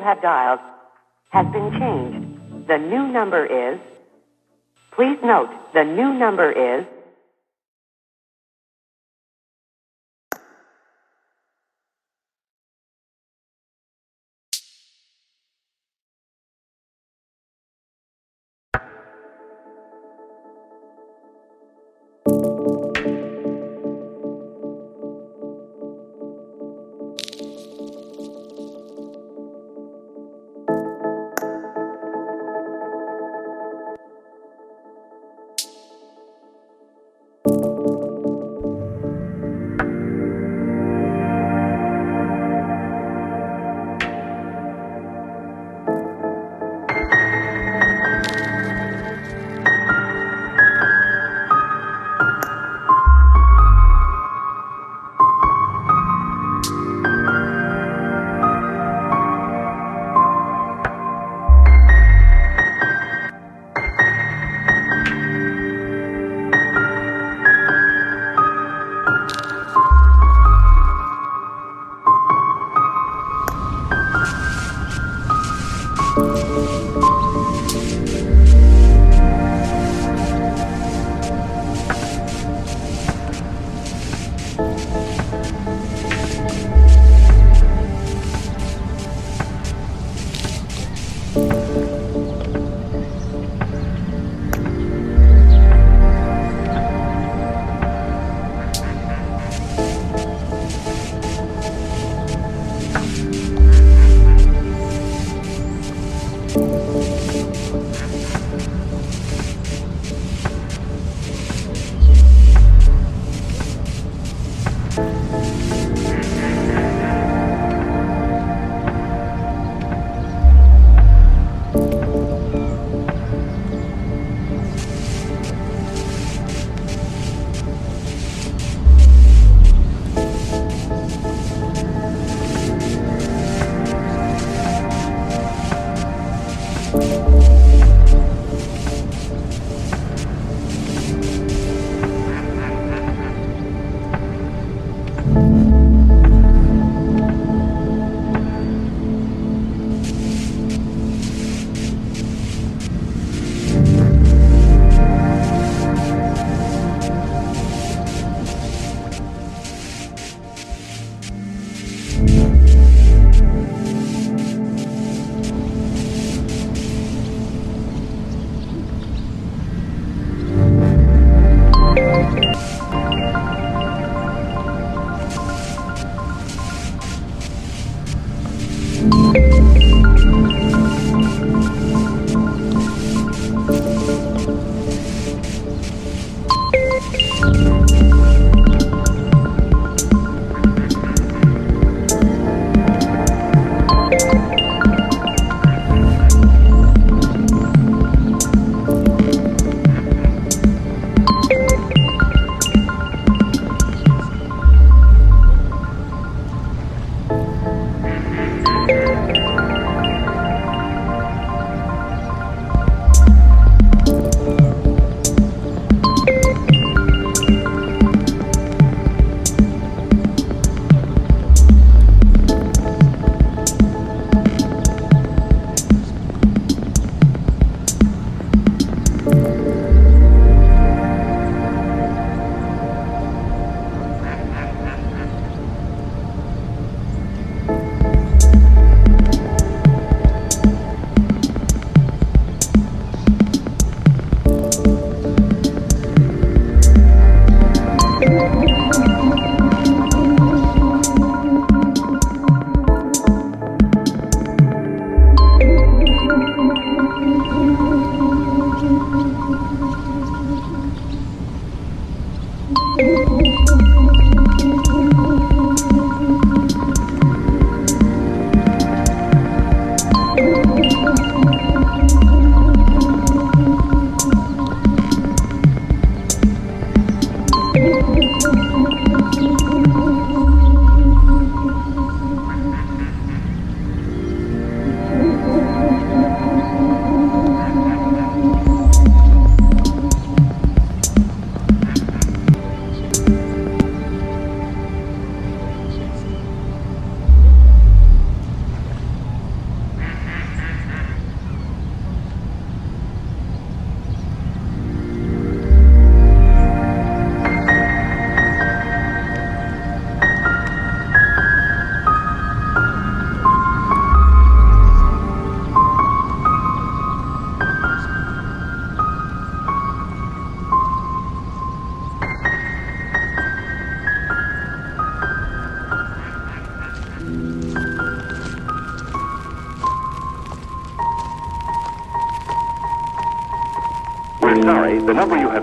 have dialed has been changed. The new number is, please note, the new number is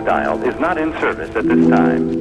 dialed is not in service at this time.